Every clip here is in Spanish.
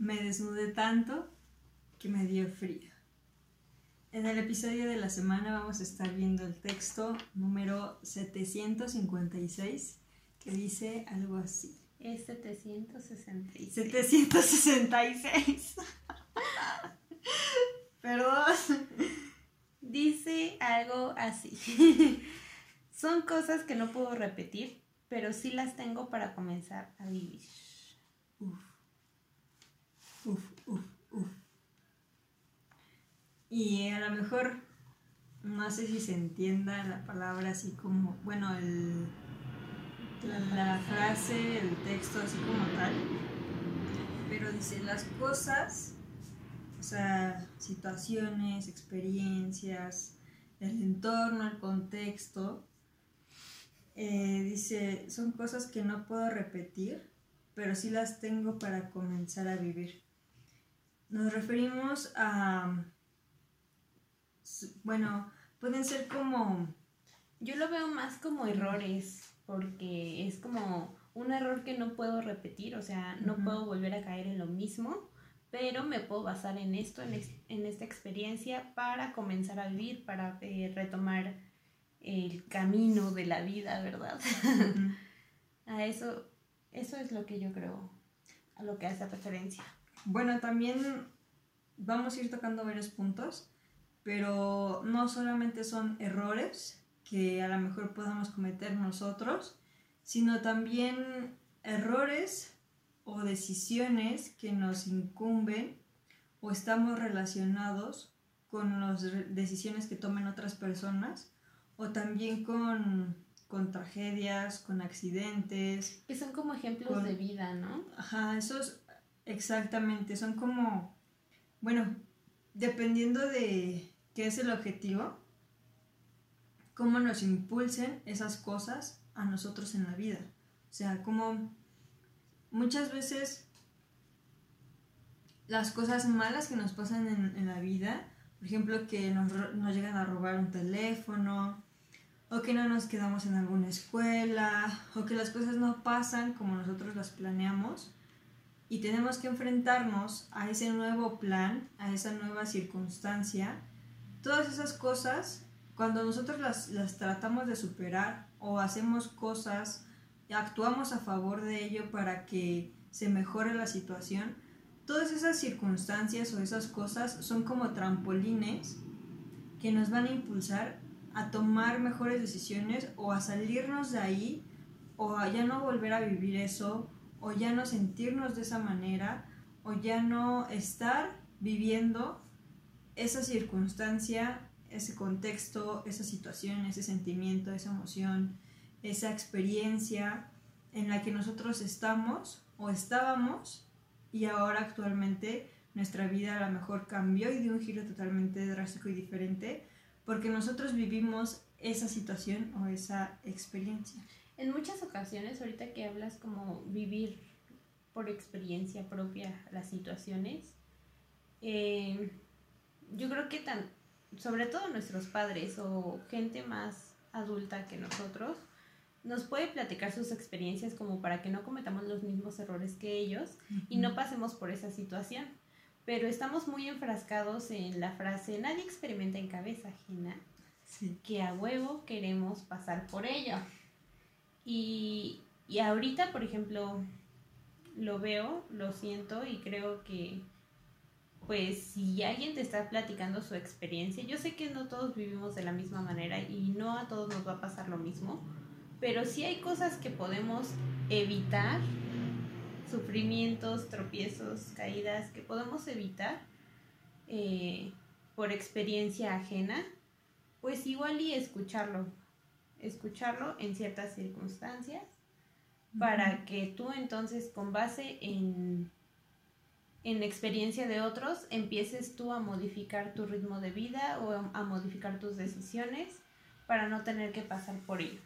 Me desnudé tanto que me dio frío. En el episodio de la semana vamos a estar viendo el texto número 756 que dice algo así. Es 766. 766. Perdón. Dice algo así. Son cosas que no puedo repetir, pero sí las tengo para comenzar a vivir. Uf. Uf, uf, uf. Y a lo mejor, no sé si se entienda la palabra así como, bueno, la, frase, el texto así como tal, pero dice las cosas, o sea, situaciones, experiencias, el entorno, el contexto, eh, dice, son cosas que no puedo repetir, pero sí las tengo para comenzar a vivir. Nos referimos a, bueno, pueden ser como... Yo lo veo más como errores, porque es como un error que no puedo repetir, o sea, no puedo volver a caer en lo mismo, pero me puedo basar en esto, en, esta experiencia para comenzar a vivir, para eh, retomar el camino de la vida, ¿verdad? a eso, eso es lo que yo creo, a lo que hace referencia. Bueno, también vamos a ir tocando varios puntos, pero no solamente son errores que a lo mejor podamos cometer nosotros, sino también errores o decisiones que nos incumben o estamos relacionados con las decisiones que tomen otras personas o también con, tragedias, con accidentes. Que son como ejemplos de vida, ¿no? Ajá, esos exactamente, son como, bueno, dependiendo de qué es el objetivo, cómo nos impulsen esas cosas a nosotros en la vida. O sea, como muchas veces las cosas malas que nos pasan en, la vida, por ejemplo, que nos, llegan a robar un teléfono, o que no nos quedamos en alguna escuela, o que las cosas no pasan como nosotros las planeamos, y tenemos que enfrentarnos a ese nuevo plan, a esa nueva circunstancia, todas esas cosas, cuando nosotros las, tratamos de superar o hacemos cosas actuamos a favor de ello para que se mejore la situación, todas esas circunstancias o esas cosas son como trampolines que nos van a impulsar a tomar mejores decisiones o a salirnos de ahí o a ya no volver a vivir eso o ya no sentirnos de esa manera o ya no estar viviendo esa circunstancia, ese contexto, esa situación, ese sentimiento, esa emoción, esa experiencia en la que nosotros estamos o estábamos y ahora actualmente nuestra vida a lo mejor cambió y dio un giro totalmente drástico y diferente porque nosotros vivimos esa situación o esa experiencia. En muchas ocasiones, ahorita que hablas como vivir por experiencia propia las situaciones, eh, yo creo que tan, sobre todo nuestros padres o gente más adulta que nosotros, nos puede platicar sus experiencias como para que no cometamos los mismos errores que ellos y no pasemos por esa situación. Pero estamos muy enfrascados en la frase nadie experimenta en cabeza ajena, que a huevo queremos pasar por ello. Y, ahorita, por ejemplo, lo veo, lo siento y creo que pues si alguien te está platicando su experiencia, yo sé que no todos vivimos de la misma manera y no a todos nos va a pasar lo mismo, pero sí hay cosas que podemos evitar, sufrimientos, tropiezos, caídas, que podemos evitar eh, por experiencia ajena, pues igual y escucharlo, escucharlo en ciertas circunstancias, para que tú entonces con base en, en experiencia de otros empieces tú a modificar tu ritmo de vida o a modificar tus decisiones para no tener que pasar por ello.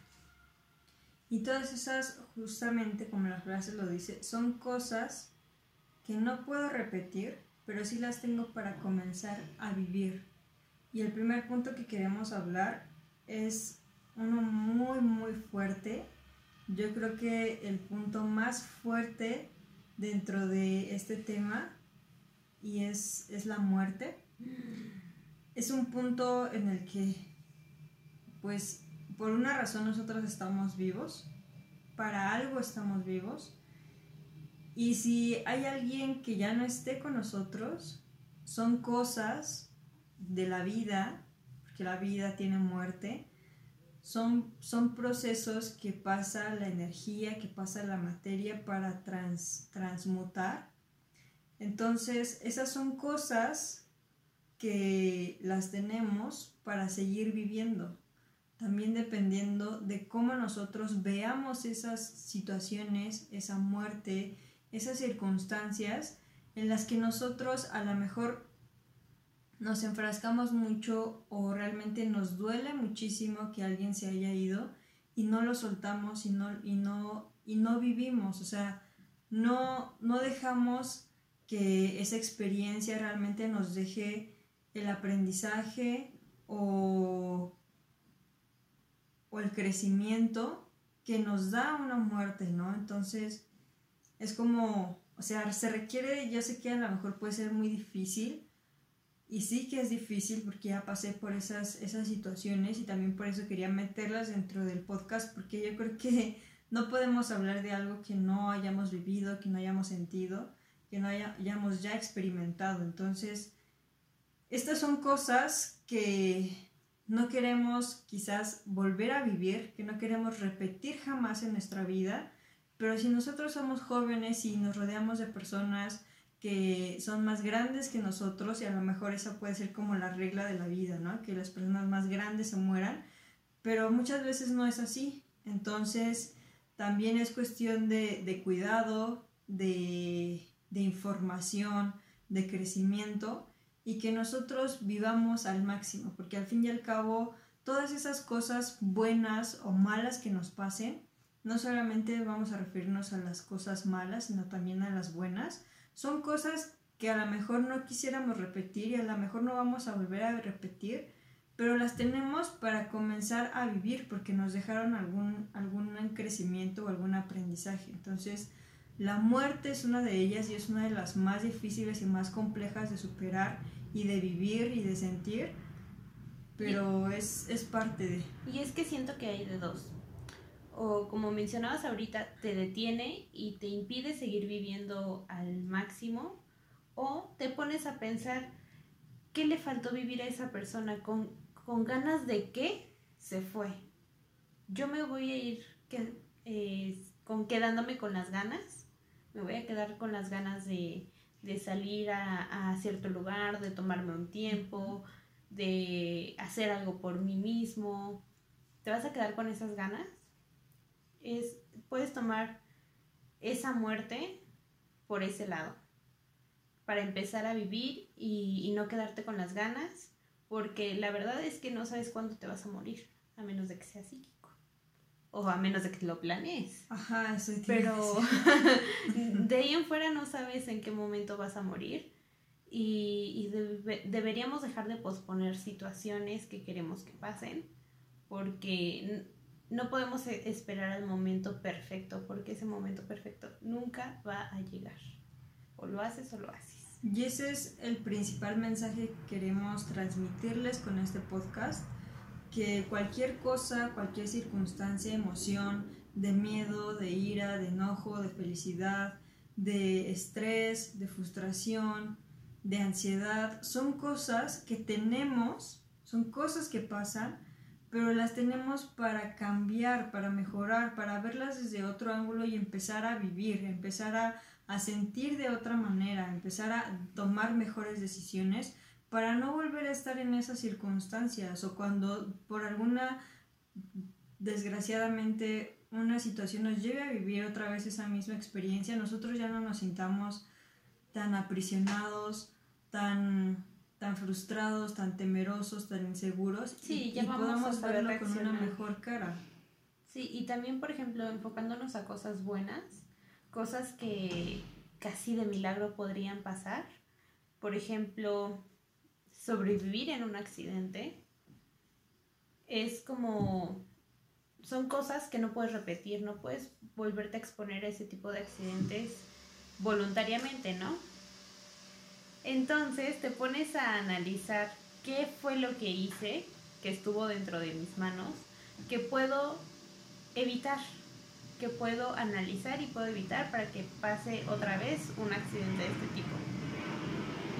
Y todas esas, justamente como la frase lo dice, son cosas que no puedo repetir, pero sí las tengo para comenzar a vivir. Y el primer punto que queremos hablar es uno muy, muy fuerte. Yo creo que el punto más fuerte dentro de este tema y es, es la muerte. Es un punto en el que, pues, por una razón nosotros estamos vivos, para algo estamos vivos, y si hay alguien que ya no esté con nosotros, son cosas de la vida, porque la vida tiene muerte, son, son procesos que pasa la energía, que pasa la materia para transmutar. Entonces, esas son cosas que las tenemos para seguir viviendo. También dependiendo de cómo nosotros veamos esas situaciones, esa muerte, esas circunstancias en las que nosotros a lo mejor nos enfrascamos mucho o realmente nos duele muchísimo que alguien se haya ido y no lo soltamos y no, y no, y no vivimos, o sea, no, no dejamos que esa experiencia realmente nos deje el aprendizaje o, o el crecimiento que nos da una muerte, ¿no? Entonces, es como, o sea, se requiere, yo sé que a lo mejor puede ser muy difícil, y sí que es difícil porque ya pasé por esas, esas situaciones y también por eso quería meterlas dentro del podcast porque yo creo que no podemos hablar de algo que no hayamos vivido, que no hayamos sentido, que no hayamos ya experimentado. Entonces, estas son cosas que no queremos quizás volver a vivir, que no queremos repetir jamás en nuestra vida, pero si nosotros somos jóvenes y nos rodeamos de personas que son más grandes que nosotros y a lo mejor esa puede ser como la regla de la vida, ¿no? Que las personas más grandes se mueran, pero muchas veces no es así. Entonces, también es cuestión de, cuidado, de, de información, de crecimiento y que nosotros vivamos al máximo, porque al fin y al cabo, todas esas cosas buenas o malas que nos pasen, no solamente vamos a referirnos a las cosas malas, sino también a las buenas, son cosas que a lo mejor no quisiéramos repetir y a lo mejor no vamos a volver a repetir, pero las tenemos para comenzar a vivir porque nos dejaron algún, algún crecimiento o algún aprendizaje. Entonces, la muerte es una de ellas y es una de las más difíciles y más complejas de superar y de vivir y de sentir, pero es, es parte de... Y es que siento que hay de dos o como mencionabas ahorita, te detiene y te impide seguir viviendo al máximo, o te pones a pensar qué le faltó vivir a esa persona, con, ganas de qué se fue. Yo me voy a ir eh, con, quedándome con las ganas, me voy a quedar con las ganas de, salir a, a cierto lugar, de tomarme un tiempo, de hacer algo por mí mismo. ¿Te vas a quedar con esas ganas? Es, puedes tomar esa muerte por ese lado, para empezar a vivir y, no quedarte con las ganas, porque la verdad es que no sabes cuándo te vas a morir, a menos de que sea psíquico. O a menos de que lo planees. Ajá, eso Pero de ahí en fuera no sabes en qué momento vas a morir. Y, deberíamos dejar de posponer situaciones que queremos que pasen. Porque no podemos e-, esperar al momento perfecto, porque ese momento perfecto nunca va a llegar. O lo haces o lo haces. Y ese es el principal mensaje que queremos transmitirles con este podcast, que cualquier cosa, cualquier circunstancia, emoción, de miedo, de ira, de enojo, de felicidad, de estrés, de frustración, de ansiedad, son cosas que tenemos, son cosas que pasan pero las tenemos para cambiar, para mejorar, para verlas desde otro ángulo y empezar a vivir, empezar a, sentir de otra manera, empezar a tomar mejores decisiones para no volver a estar en esas circunstancias o cuando por alguna, desgraciadamente, una situación nos lleve a vivir otra vez esa misma experiencia, nosotros ya no nos sintamos tan aprisionados, tan tan frustrados, tan temerosos, tan inseguros sí, y, ya podamos verlo con una mejor cara. Sí, y también, por ejemplo, enfocándonos a cosas buenas, cosas que casi de milagro podrían pasar. Por ejemplo, sobrevivir en un accidente es como son cosas que no puedes repetir, no puedes volverte a exponer a ese tipo de accidentes voluntariamente, ¿no? Entonces te pones a analizar qué fue lo que hice, que estuvo dentro de mis manos, que puedo evitar, que puedo analizar y puedo evitar para que pase otra vez un accidente de este tipo.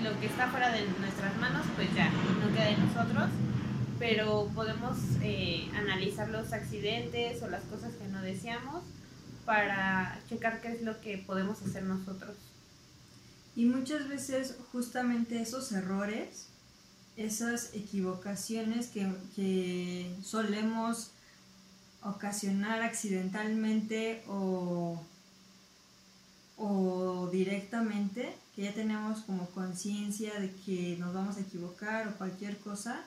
Lo que está fuera de nuestras manos, pues ya, no queda de nosotros, pero podemos eh, analizar los accidentes o las cosas que no deseamos para checar qué es lo que podemos hacer nosotros. Y muchas veces justamente esos errores, esas equivocaciones que, solemos ocasionar accidentalmente o, o directamente, que ya tenemos como conciencia de que nos vamos a equivocar o cualquier cosa,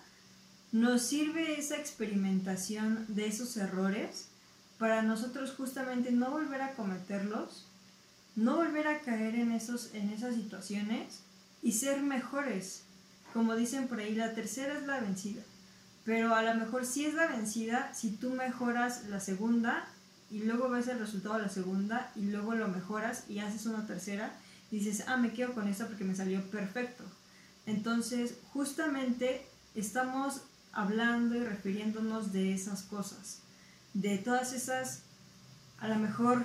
nos sirve esa experimentación de esos errores para nosotros justamente no volver a cometerlos, no volver a caer en, esos, en esas situaciones y ser mejores. Como dicen por ahí, la tercera es la vencida. Pero a lo mejor sí es la vencida si tú mejoras la segunda y luego ves el resultado de la segunda y luego lo mejoras y haces una tercera y dices, ah, me quedo con esta porque me salió perfecto. Entonces, justamente estamos hablando y refiriéndonos de esas cosas de todas esas, a lo mejor,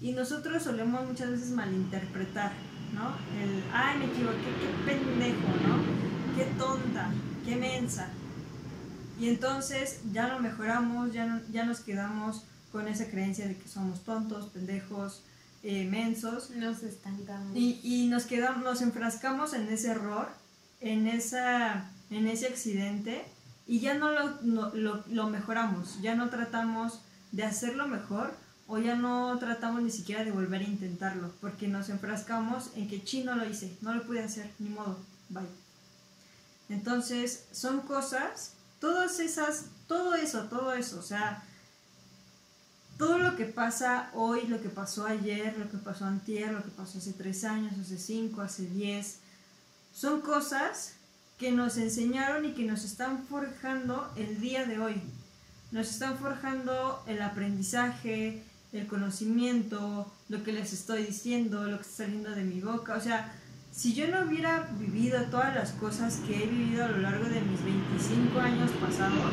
y nosotros solemos muchas veces malinterpretar, ¿no? El, ay, me equivoqué, qué pendejo, ¿no? Qué tonta, qué mensa. Y entonces ya lo mejoramos, ya, ya nos quedamos con esa creencia de que somos tontos, pendejos, eh, mensos. Nos estancamos. Y, y, nos quedamos, nos enfrascamos en ese error, en, esa, en ese accidente y ya no lo, lo, lo, mejoramos, ya no tratamos de hacerlo mejor o ya no tratamos ni siquiera de volver a intentarlo, porque nos enfrascamos en que chino lo hice, no lo pude hacer, ni modo, bye. Entonces, son cosas, todas esas, todo eso, todo eso, o sea, todo lo que pasa hoy, lo que pasó ayer, lo que pasó antier, lo que pasó hace tres años, hace cinco, hace diez, son cosas que nos enseñaron y que nos están forjando el día de hoy. Nos están forjando el aprendizaje, el conocimiento, lo que les estoy diciendo, lo que está saliendo de mi boca. O sea, si yo no hubiera vivido todas las cosas que he vivido a lo largo de mis 25 años pasados,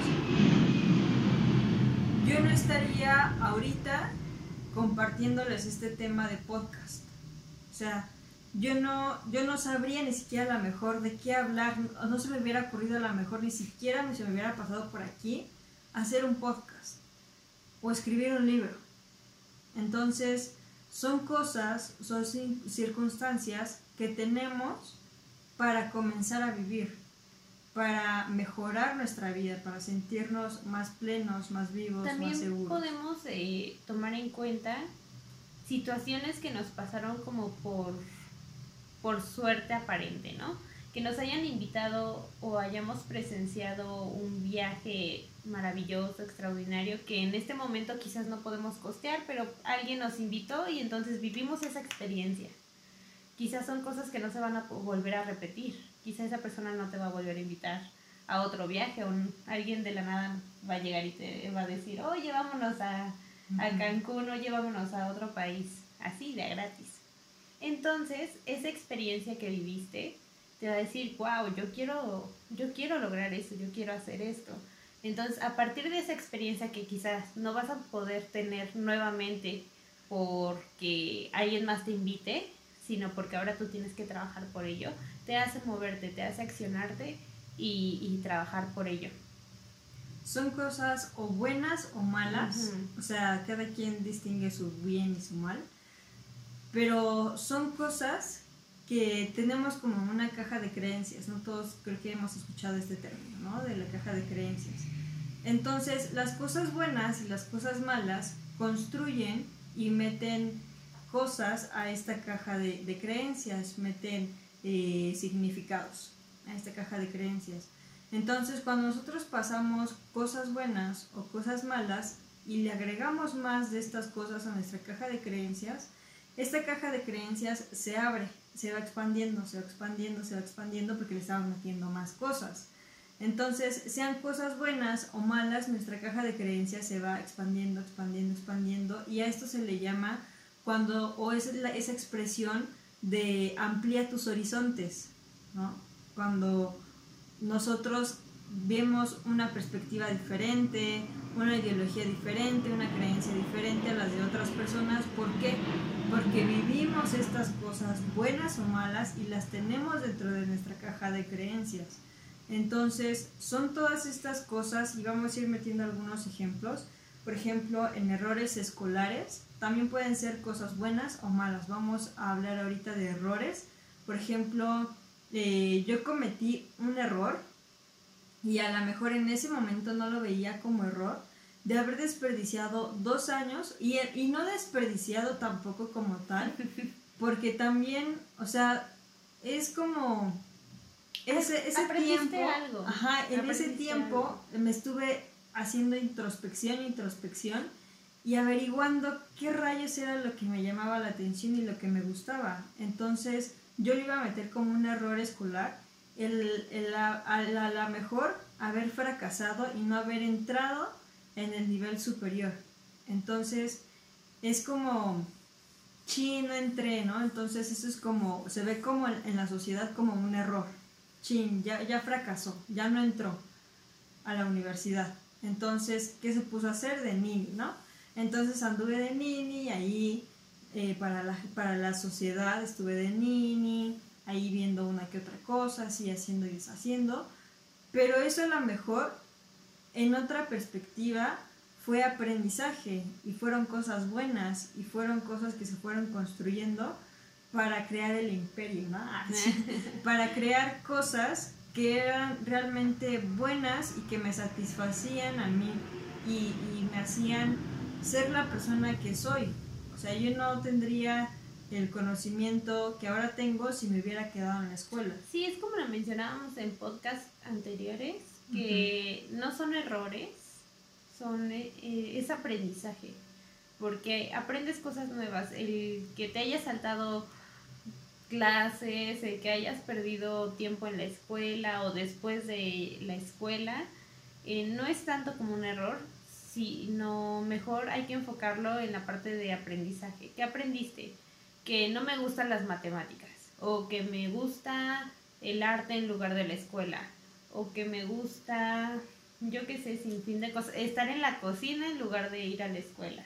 yo no estaría ahorita compartiéndoles este tema de podcast. O sea, yo no, yo no sabría ni siquiera a lo mejor de qué hablar, no se me hubiera ocurrido a lo mejor ni siquiera se me hubiera pasado por aquí hacer un podcast o escribir un libro. Entonces, son cosas, son circunstancias que tenemos para comenzar a vivir, para mejorar nuestra vida, para sentirnos más plenos, más vivos, más seguros. podemos eh, tomar en cuenta situaciones que nos pasaron como por por suerte aparente, ¿no? Que nos hayan invitado o hayamos presenciado un viaje maravilloso, extraordinario, que en este momento quizás no podemos costear, pero alguien nos invitó y entonces vivimos esa experiencia. Quizás son cosas que no se van a volver a repetir. Quizás esa persona no te va a volver a invitar a otro viaje o alguien de la nada va a llegar y te va a decir, oye, vámonos a, a Cancún, oye, vámonos a otro país, así de gratis. Entonces, esa experiencia que viviste te va a decir, wow, yo quiero, yo quiero lograr eso, yo quiero hacer esto. Entonces, a partir de esa experiencia que quizás no vas a poder tener nuevamente porque alguien más te invite, sino porque ahora tú tienes que trabajar por ello, te hace moverte, te hace accionarte y, trabajar por ello. Son cosas o buenas o malas, o sea, cada quien distingue su bien y su mal pero son cosas que tenemos como una caja de creencias, ¿no? Todos creo que hemos escuchado este término, ¿no? De la caja de creencias. Entonces, las cosas buenas y las cosas malas construyen y meten cosas a esta caja de, creencias, meten eh, significados a esta caja de creencias. Entonces, cuando nosotros pasamos cosas buenas o cosas malas y le agregamos más de estas cosas a nuestra caja de creencias, esta caja de creencias se abre, se va expandiendo, se va expandiendo, se va expandiendo porque le estamos metiendo más cosas. Entonces, sean cosas buenas o malas, nuestra caja de creencias se va expandiendo, expandiendo, expandiendo y a esto se le llama cuando, o es esa expresión de amplía tus horizontes. ¿no? Cuando nosotros vemos una perspectiva diferente, una ideología diferente, una creencia diferente a las de otras personas. ¿Por qué? Porque vivimos estas cosas buenas o malas y las tenemos dentro de nuestra caja de creencias. Entonces, son todas estas cosas y vamos a ir metiendo algunos ejemplos. Por ejemplo, en errores escolares también pueden ser cosas buenas o malas. Vamos a hablar ahorita de errores. Por ejemplo, eh, yo cometí un error y a lo mejor en ese momento no lo veía como error de haber desperdiciado dos años y, y no desperdiciado tampoco como tal, porque también, o sea, es como ese, ese tiempo, algo. Ajá, en ese tiempo me estuve haciendo introspección, introspección y averiguando qué rayos era lo que me llamaba la atención y lo que me gustaba. Entonces, yo lo iba a meter como un error escolar el, a, la, mejor haber fracasado y no haber entrado en el nivel superior. Entonces, es como, chin, no entré, ¿no? Entonces, eso es como, se ve como en, la sociedad como un error. Chin, ya, ya fracasó, ya no entró a la universidad. Entonces, ¿qué se puso a hacer? De nini, ¿no? Entonces anduve de nini, ahí eh, para, la, para la sociedad estuve de nini, ahí viendo una que otra cosa, así haciendo y deshaciendo, pero eso a lo mejor en otra perspectiva fue aprendizaje y fueron cosas buenas y fueron cosas que se fueron construyendo para crear el imperio, ¿no? Ah, para crear cosas que eran realmente buenas y que me satisfacían a mí y, y me hacían ser la persona que soy. O sea, yo no tendría el conocimiento que ahora tengo si me hubiera quedado en la escuela. Sí, es como lo mencionábamos en podcasts anteriores, que no son errores, son eh, es aprendizaje, porque aprendes cosas nuevas, el que te hayas saltado clases, el que hayas perdido tiempo en la escuela o después de la escuela, eh, no es tanto como un error, sino mejor hay que enfocarlo en la parte de aprendizaje. ¿Qué aprendiste? Que no me gustan las matemáticas o que me gusta el arte en lugar de la escuela o que me gusta, yo qué sé, sin fin de cosas, estar en la cocina en lugar de ir a la escuela.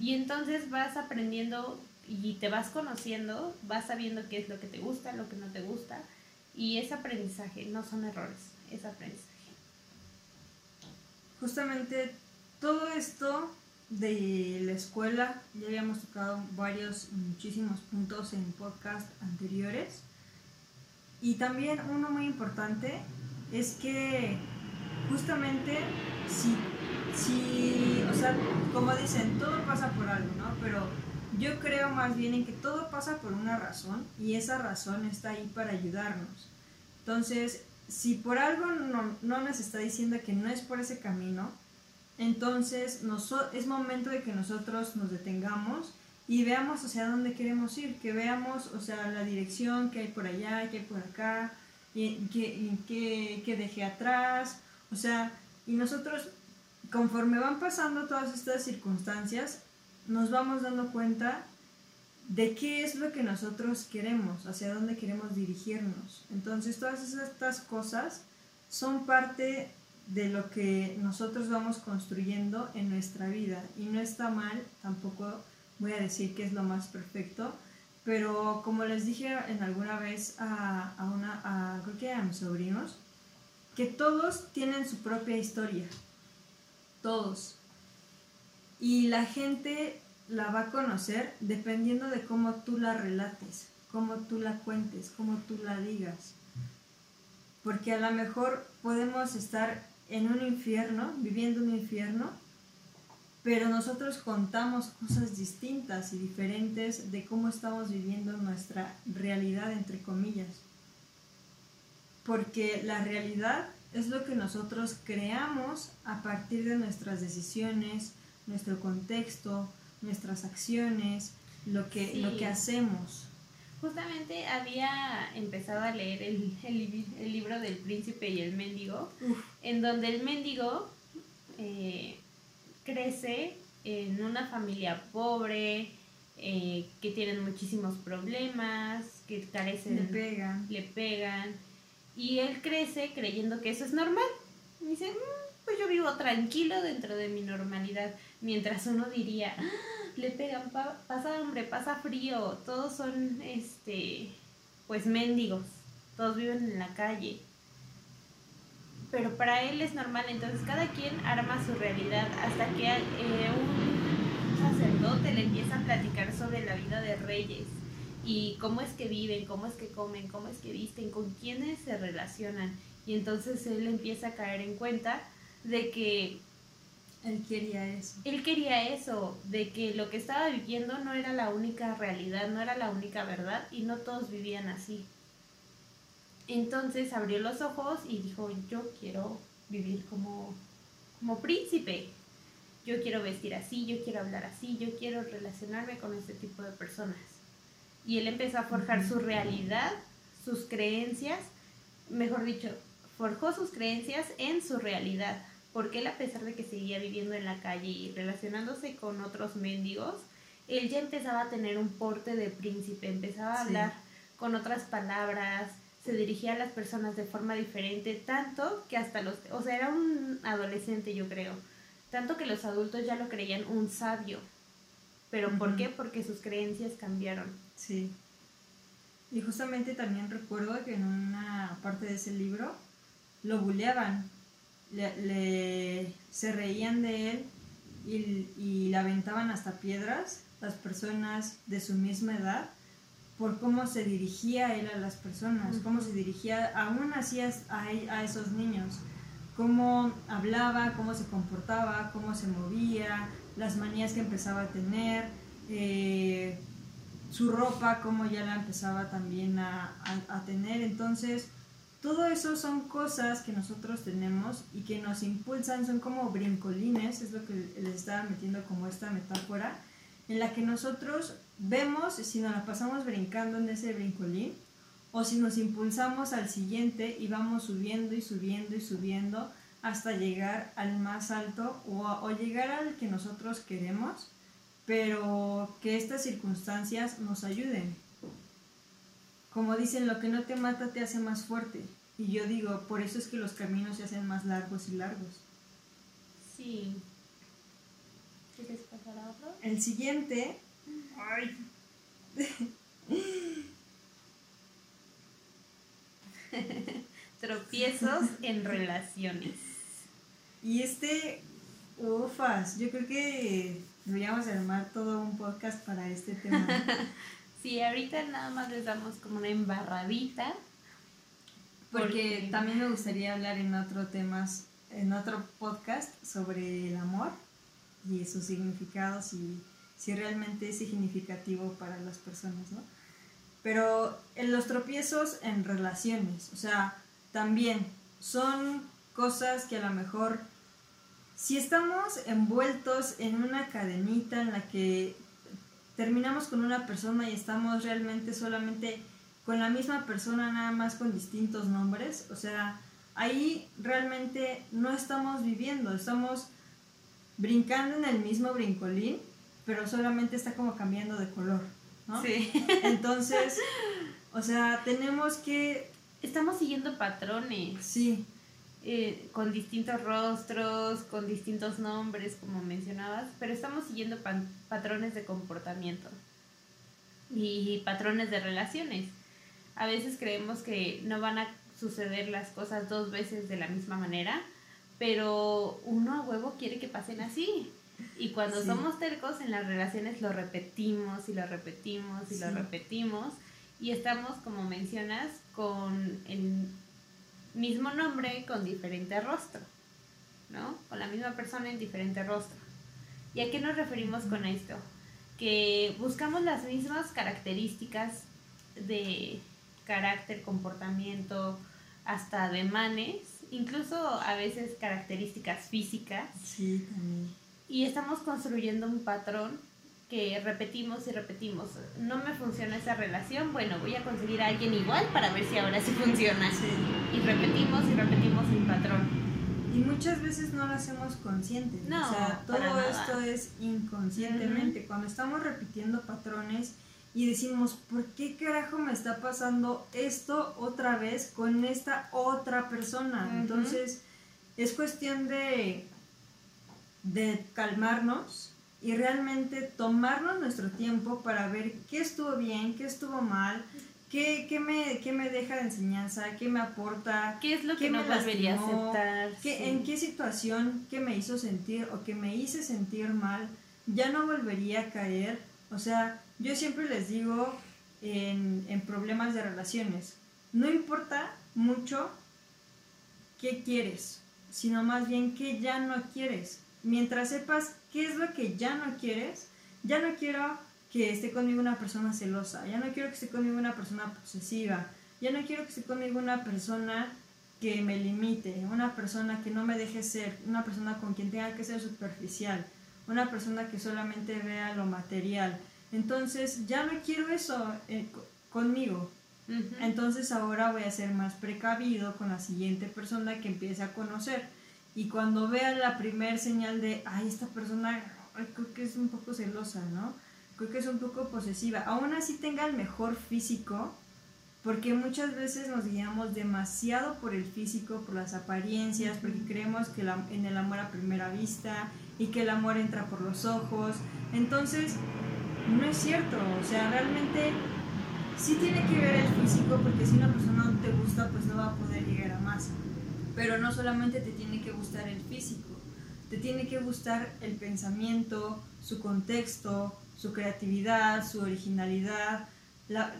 Y entonces vas aprendiendo y te vas conociendo, vas sabiendo qué es lo que te gusta, lo que no te gusta y es aprendizaje, no son errores, es aprendizaje. Justamente todo esto de la escuela, ya habíamos tocado varios, muchísimos puntos en podcast anteriores. Y también uno muy importante es que justamente si, si, o sea, como dicen, todo pasa por algo, ¿no? Pero yo creo más bien en que todo pasa por una razón y esa razón está ahí para ayudarnos. Entonces, si por algo no, no nos está diciendo que no es por ese camino, entonces es momento de que nosotros nos detengamos y veamos hacia dónde queremos ir, que veamos, o sea, la dirección que hay por allá, que hay por acá, y que, que dejé atrás, o sea, y nosotros, conforme van pasando todas estas circunstancias, nos vamos dando cuenta de qué es lo que nosotros queremos, hacia dónde queremos dirigirnos. Entonces, todas estas cosas son parte de lo que nosotros vamos construyendo en nuestra vida. Y no está mal, tampoco voy a decir que es lo más perfecto, pero como les dije en alguna vez a, a una, a, creo que a mis sobrinos, que todos tienen su propia historia, todos. Y la gente la va a conocer dependiendo de cómo tú la relates, cómo tú la cuentes, cómo tú la digas. Porque a lo mejor podemos estar en un infierno, viviendo un infierno, pero nosotros contamos cosas distintas y diferentes de cómo estamos viviendo nuestra realidad, entre comillas. Porque la realidad es lo que nosotros creamos a partir de nuestras decisiones, nuestro contexto, nuestras acciones, lo que, lo que hacemos. Justamente había empezado a leer el, el, libro del príncipe y el mendigo, en donde el mendigo eh, crece en una familia pobre, eh, que tienen muchísimos problemas, que carecen... Le pegan. Le pegan. Y él crece creyendo que eso es normal. Y dice, "Mm, pues yo vivo tranquilo dentro de mi normalidad. Mientras uno diría, "Ah, le pegan, pa- pasa hambre, pasa frío, todos son, este, pues mendigos, todos viven en la calle. Pero para él es normal, entonces cada quien arma su realidad hasta que eh, un sacerdote le empieza a platicar sobre la vida de reyes y cómo es que viven, cómo es que comen, cómo es que visten, con quiénes se relacionan. Y entonces él empieza a caer en cuenta de que Él quería eso. él quería eso, de que lo que estaba viviendo no era la única realidad, no era la única verdad y no todos vivían así. Entonces abrió los ojos y dijo, yo quiero vivir como, como príncipe, yo quiero vestir así, yo quiero hablar así, yo quiero relacionarme con este tipo de personas. Y él empezó a forjar su realidad, sus creencias, mejor dicho, forjó sus creencias en su realidad, porque él a pesar de que seguía viviendo en la calle y relacionándose con otros mendigos, él ya empezaba a tener un porte de príncipe, empezaba a Sí. hablar con otras palabras, se dirigía a las personas de forma diferente, tanto que hasta los, o sea, era un adolescente yo creo, tanto que los adultos ya lo creían un sabio. ¿Pero por qué? Porque sus creencias cambiaron. Sí. Y justamente también recuerdo que en una parte de ese libro lo buleaban, le, le- se reían de él y, y le aventaban hasta piedras las personas de su misma edad por cómo se dirigía él a las personas, cómo se dirigía aún así a, a, a esos niños, cómo hablaba, cómo se comportaba, cómo se movía, las manías que empezaba a tener, eh, su ropa, cómo ya la empezaba también a, a- a tener. Entonces, todo eso son cosas que nosotros tenemos y que nos impulsan, son como brincolines, es lo que les estaba metiendo como esta metáfora, en la que nosotros vemos si nos la pasamos brincando en ese brincolín o si nos impulsamos al siguiente y vamos subiendo y subiendo y subiendo hasta llegar al más alto o, o llegar al que nosotros queremos, pero que estas circunstancias nos ayuden. Como dicen, lo que no te mata te hace más fuerte. Y yo digo, por eso es que los caminos se hacen más largos y largos. Sí. ¿Quieres pasar a otro? El siguiente, ay, Tropiezos en relaciones. y este, ufas, yo creo que deberíamos armar todo un podcast para este tema. Sí, ahorita nada más les damos como una embarradita. Porque Porque- también me gustaría hablar en otro temas, en otro podcast sobre el amor y sus significados y si realmente es significativo para las personas, ¿no? Pero en los tropiezos en relaciones, o sea, también son cosas que a lo mejor si estamos envueltos en una cadenita en la que terminamos con una persona y estamos realmente solamente con la misma persona nada más con distintos nombres, o sea, ahí realmente no estamos viviendo, estamos brincando en el mismo brincolín, pero solamente está como cambiando de color, ¿no? Sí. Entonces, o sea, tenemos que, Estamos siguiendo patrones. sí, eh, con distintos rostros, con distintos nombres, como mencionabas, pero estamos siguiendo patrones de comportamiento y patrones de relaciones. A veces creemos que no van a suceder las cosas dos veces de la misma manera, pero uno a huevo quiere que pasen así. Y cuando Sí. somos tercos en las relaciones lo repetimos y lo repetimos y lo repetimos y estamos, como mencionas, con el mismo nombre con diferente rostro, ¿no? Con la misma persona en diferente rostro. ¿Y a qué nos referimos con esto? Que buscamos las mismas características de carácter, comportamiento, hasta ademanes, incluso a veces características físicas, sí, también. y estamos construyendo un patrón que repetimos y repetimos. No me funciona esa relación, bueno, voy a conseguir a alguien igual para ver si ahora sí funciona. Sí. Y repetimos y repetimos el patrón. Y muchas veces no lo hacemos conscientes. No, o sea, todo esto es inconscientemente. Cuando estamos repitiendo patrones y decimos, ¿por qué carajo me está pasando esto otra vez con esta otra persona? Entonces, es cuestión de, de calmarnos y realmente tomarnos nuestro tiempo para ver qué estuvo bien, qué estuvo mal, qué, qué me, qué me deja de enseñanza, qué me aporta, ¿Qué es lo ¿Qué que no me volvería a aceptar? ¿Qué- Sí. ¿En qué situación que me hizo sentir o que me hice sentir mal ya no volvería a caer? O sea, yo siempre les digo en, en problemas de relaciones, no importa mucho qué quieres, sino más bien qué ya no quieres. Mientras sepas qué es lo que ya no quieres, ya no quiero que esté conmigo una persona celosa, ya no quiero que esté conmigo una persona posesiva, ya no quiero que esté conmigo una persona que me limite, una persona que no me deje ser, una persona con quien tenga que ser superficial, una persona que solamente vea lo material. Entonces ya no quiero eso eh, co- conmigo. Entonces ahora voy a ser más precavido con la siguiente persona que empiece a conocer. Y cuando vea la primer señal de, ay, esta persona ay, creo que es un poco celosa, ¿no? Creo que es un poco posesiva. Aún así tenga el mejor físico, porque muchas veces nos guiamos demasiado por el físico, por las apariencias, porque creemos que la- en el amor a primera vista y que el amor entra por los ojos. Entonces, no es cierto. O sea, realmente sí tiene que ver el físico, porque si una persona no te gusta, pues no va a poder llegar a. Pero no solamente te tiene que gustar el físico, te tiene que gustar el pensamiento, su contexto, su creatividad, su originalidad,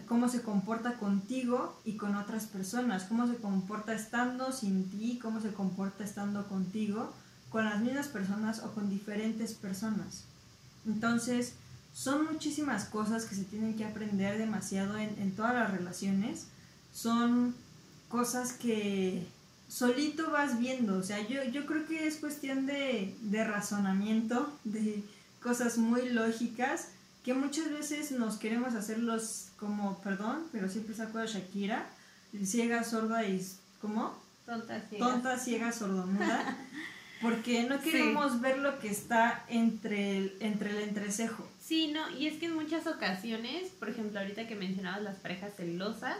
cómo se comporta contigo y con otras personas, cómo se comporta estando sin ti, cómo se comporta estando contigo, con las mismas personas o con diferentes personas. Entonces, son muchísimas cosas que se tienen que aprender demasiado en todas las relaciones. Son cosas que solito vas viendo. O sea, yo, yo creo que es cuestión de, de razonamiento, de cosas muy lógicas, que muchas veces nos queremos hacerlos como, perdón, pero siempre saco a Shakira, ciega, sorda y... ¿Cómo? Tonta, ciega. tonta, ciega, sordomuda, porque no Sí. queremos ver lo que está entre el, entre el entrecejo. Sí, no, y es que en muchas ocasiones, por ejemplo, ahorita que mencionabas las parejas celosas,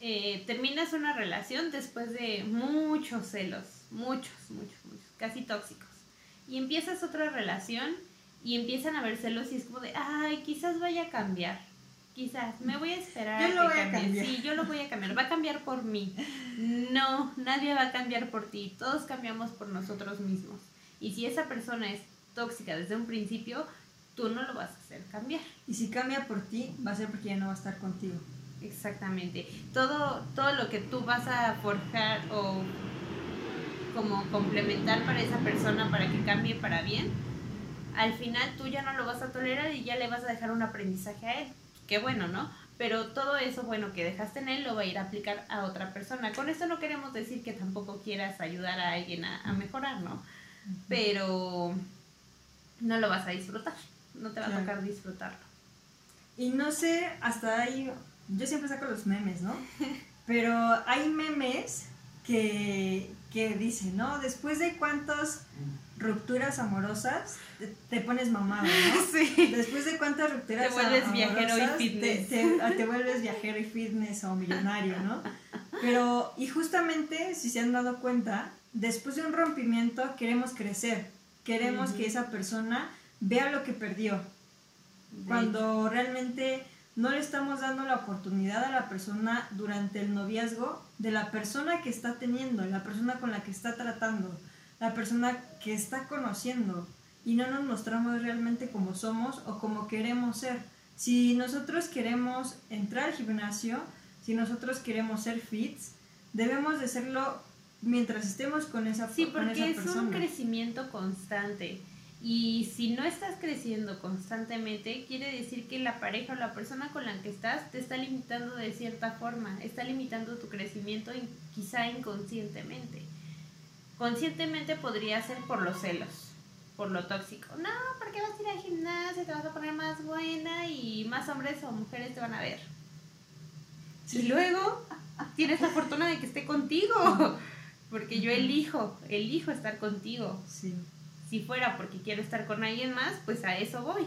eh, terminas una relación después de muchos celos, muchos, muchos, muchos, casi tóxicos. Y empiezas otra relación y empiezan a haber celos y es como de, ay, quizás vaya a cambiar. Quizás, me voy a esperar Yo lo que voy a cambiar. Sí, yo lo voy a cambiar. Va a cambiar por mí. No, nadie va a cambiar por ti. Todos cambiamos por nosotros mismos. Y si esa persona es tóxica desde un principio, tú no lo vas a hacer cambiar. Y si cambia por ti, va a ser porque ya no va a estar contigo. Exactamente. Todo, todo lo que tú vas a forjar o como complementar para esa persona para que cambie para bien, al final tú ya no lo vas a tolerar y ya le vas a dejar un aprendizaje a él. Qué bueno, ¿no? Pero todo eso bueno que dejaste en él lo va a ir a aplicar a otra persona. Con esto no queremos decir que tampoco quieras ayudar a alguien a, a mejorar, ¿no? Pero no lo vas a disfrutar. No te va a tocar disfrutarlo. Y no sé, hasta ahí, yo siempre saco los memes, ¿no? Pero hay memes que, que dicen, ¿no? Después de cuántas rupturas amorosas, te, te pones mamado, ¿no? Sí. Después de cuántas rupturas Te vuelves amorosas, viajero y fitness. Te, te vuelves viajero y fitness o millonario, ¿no? Pero, y justamente, si se han dado cuenta, después de un rompimiento queremos crecer, queremos que esa persona vea lo que perdió, cuando realmente no le estamos dando la oportunidad a la persona durante el noviazgo de la persona que está teniendo, la persona con la que está tratando, la persona que está conociendo y no nos mostramos realmente como somos o como queremos ser. Si nosotros queremos entrar al gimnasio, si nosotros queremos ser fits, debemos de serlo mientras estemos con esa, Sí, con esa porque es un persona. crecimiento constante. Y si no estás creciendo constantemente, quiere decir que la pareja o la persona con la que estás te está limitando de cierta forma, está limitando tu crecimiento quizá inconscientemente. Conscientemente podría ser por los celos, por lo tóxico. No, porque vas a ir al gimnasio, te vas a poner más buena y más hombres o mujeres te van a ver. Y luego tienes la fortuna de que esté contigo. Porque yo elijo, elijo estar contigo. Sí. Si fuera porque quiero estar con alguien más, pues a eso voy.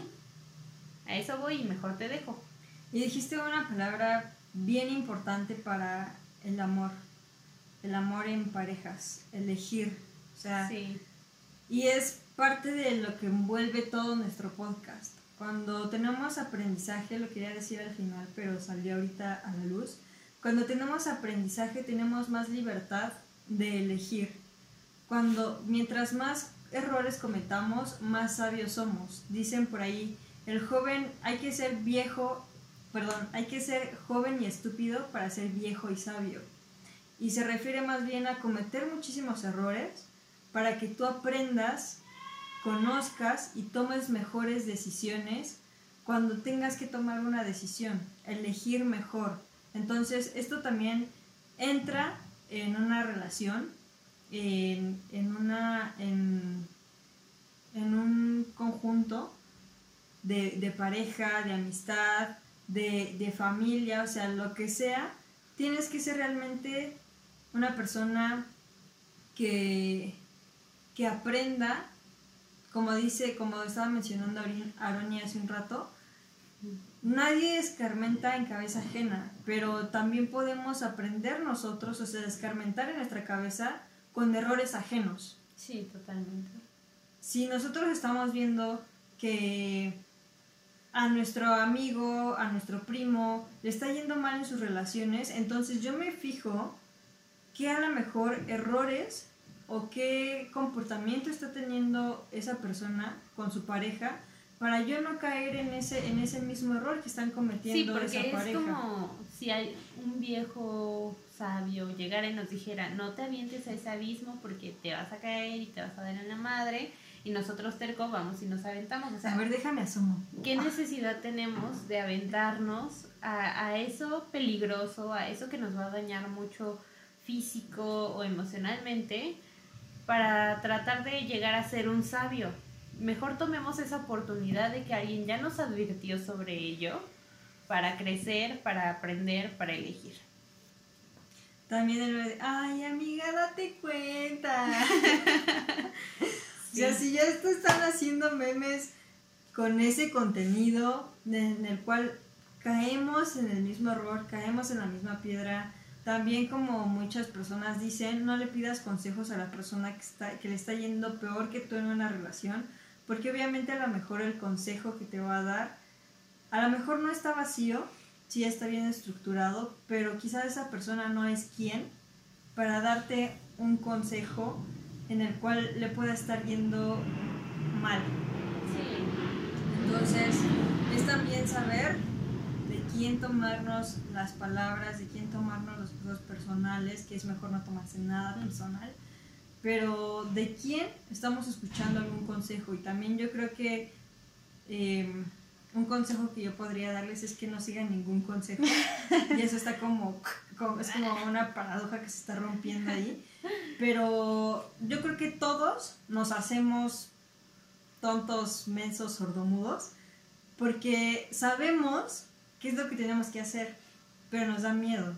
A eso voy y mejor te dejo. Y dijiste una palabra bien importante para el amor. El amor en parejas, elegir. O sea, Sí. y es parte de lo que envuelve todo nuestro podcast. Cuando tenemos aprendizaje, lo quería decir al final, pero salió ahorita a la luz. Cuando tenemos aprendizaje, tenemos más libertad de elegir. Cuando, mientras más errores cometamos, más sabios somos. Dicen por ahí, el joven, hay que ser viejo, perdón, hay que ser joven y estúpido para ser viejo y sabio. Y se refiere más bien a cometer muchísimos errores para que tú aprendas, conozcas y tomes mejores decisiones cuando tengas que tomar una decisión, elegir mejor. Entonces, esto también entra en una relación, en, una, en, en un conjunto de, pareja, de amistad, de, familia, o sea, lo que sea, tienes que ser realmente una persona que, que aprenda, como dice, como estaba mencionando Aroni hace un rato, nadie escarmenta en cabeza ajena, pero también podemos aprender nosotros, o sea, escarmentar en nuestra cabeza con errores ajenos. Sí, totalmente. Si nosotros estamos viendo que a nuestro amigo, a nuestro primo, le está yendo mal en sus relaciones, entonces yo me fijo qué a lo mejor errores o qué comportamiento está teniendo esa persona con su pareja para yo no caer en ese, en ese mismo error que están Sí, cometiendo porque esa es pareja. como si hay un viejo sabio llegara y nos dijera, no te avientes a ese abismo porque te vas a caer y te vas a dar en la madre, y nosotros terco vamos y nos aventamos. O sea, A ver, déjame asomo. ¿qué necesidad tenemos de aventarnos a, a eso peligroso, a eso que nos va a dañar mucho físico o emocionalmente, para tratar de llegar a ser un sabio? Mejor tomemos esa oportunidad de que alguien ya nos advirtió sobre ello para crecer, para aprender, para elegir. También el de, ay amiga, date cuenta. O sea, si ya esto están haciendo memes con ese contenido en el cual caemos en el mismo error, caemos en la misma piedra. También como muchas personas dicen, no le pidas consejos a la persona que, está, que le está yendo peor que tú en una relación, porque obviamente a lo mejor el consejo que te va a dar, a lo mejor no está vacío, sí está bien estructurado, pero quizás esa persona no es quien para darte un consejo en el cual le pueda estar yendo mal. Sí. Entonces, es también saber de quién tomarnos las palabras, de quién tomarnos las cosas personales, que es mejor no tomarse nada personal, pero de quién estamos escuchando algún consejo. Y también yo creo que eh, un consejo que yo podría darles es que no sigan ningún consejo. Y eso está como, es como una paradoja que se está rompiendo ahí. Pero yo creo que todos nos hacemos tontos, mensos, sordomudos, porque sabemos qué es lo que tenemos que hacer, pero nos da miedo.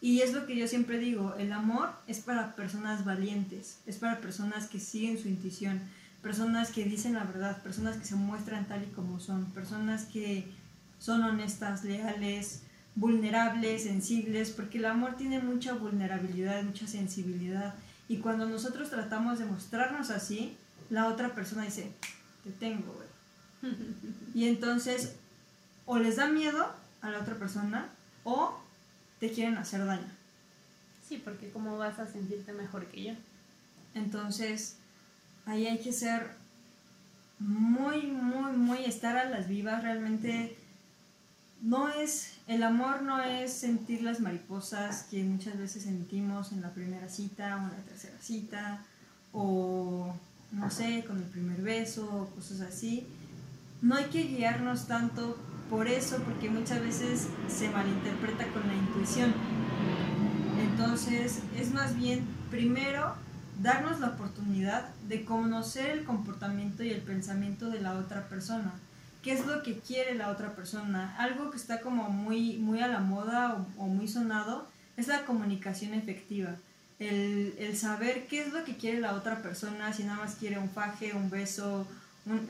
Y es lo que yo siempre digo, el amor es para personas valientes, es para personas que siguen su intuición, personas que dicen la verdad, personas que se muestran tal y como son, personas que son honestas, leales, vulnerables, sensibles, porque el amor tiene mucha vulnerabilidad, mucha sensibilidad. Y cuando nosotros tratamos de mostrarnos así, la otra persona dice, te tengo, güey. Y entonces, o les da miedo a la otra persona, o te quieren hacer daño. Sí, porque ¿cómo vas a sentirte mejor que yo? Entonces, ahí hay que ser muy, muy, muy estar a las vivas. Realmente no es, el amor no es sentir las mariposas que muchas veces sentimos en la primera cita o en la tercera cita, o no sé, con el primer beso o cosas así. No hay que guiarnos tanto por eso, porque muchas veces se malinterpreta con la intuición. Entonces, es más bien, primero, darnos la oportunidad de conocer el comportamiento y el pensamiento de la otra persona. ¿Qué es lo que quiere la otra persona? Algo que está como muy, muy a la moda o, muy sonado es la comunicación efectiva. el, el, saber qué es lo que quiere la otra persona, si nada más quiere un faje, un beso,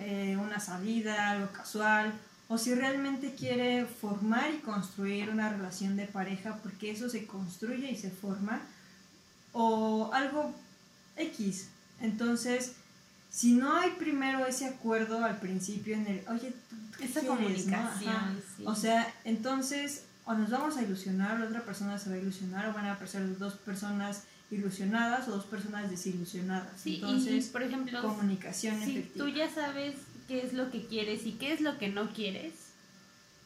eh, una salida, algo casual, o si realmente quiere formar y construir una relación de pareja, porque eso se construye y se forma, o algo X. Entonces, si no hay primero ese acuerdo al principio en el, oye, ¿tú, esa comunicación, o sea, entonces o nos vamos a ilusionar, la otra persona se va a ilusionar, o van a ser dos personas ilusionadas o dos personas desilusionadas. Sí, Entonces, por ejemplo, comunicación si tú ya sabes qué es lo que quieres y qué es lo que no quieres,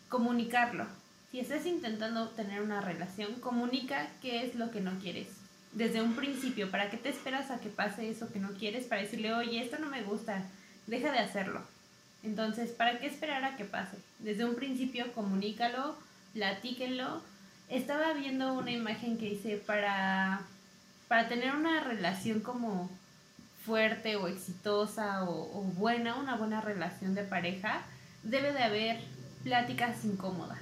comunicarlo. Si estás intentando tener una relación, comunica qué es lo que no quieres. Desde un principio, ¿para qué te esperas a que pase eso que no quieres? Para decirle, oye, esto no me gusta, deja de hacerlo. Entonces, ¿para qué esperar a que pase? Desde un principio, comunícalo, platíquenlo. Estaba viendo una imagen que dice, para para tener una relación como fuerte o exitosa o, buena, una buena relación de pareja, debe de haber pláticas incómodas.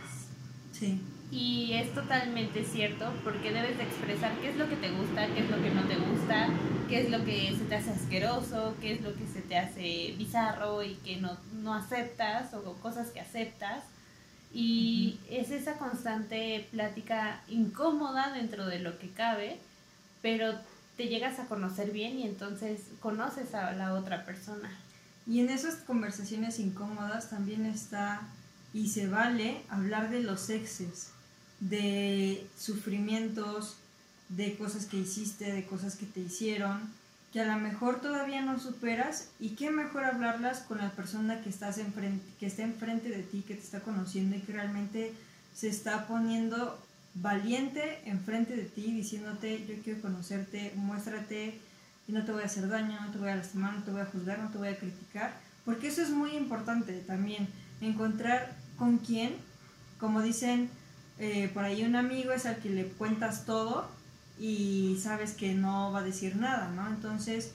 Sí. Y es totalmente cierto porque debes de expresar qué es lo que te gusta, qué es lo que no te gusta, qué es lo que se te hace asqueroso, qué es lo que se te hace bizarro y que no, no aceptas o cosas que aceptas. Y es esa constante plática incómoda dentro de lo que cabe pero te llegas a conocer bien y entonces conoces a la otra persona. Y en esas conversaciones incómodas también está y se vale hablar de los exes, de sufrimientos, de cosas que hiciste, de cosas que te hicieron, que a lo mejor todavía no superas y qué mejor hablarlas con la persona que estás que está enfrente de ti, que te está conociendo y que realmente se está poniendo valiente enfrente de ti diciéndote yo quiero conocerte, muéstrate y no te voy a hacer daño, no te voy a lastimar, no te voy a juzgar, no te voy a criticar, porque eso es muy importante también, encontrar con quién, como dicen eh, por ahí un amigo es al que le cuentas todo y sabes que no va a decir nada, ¿no? Entonces,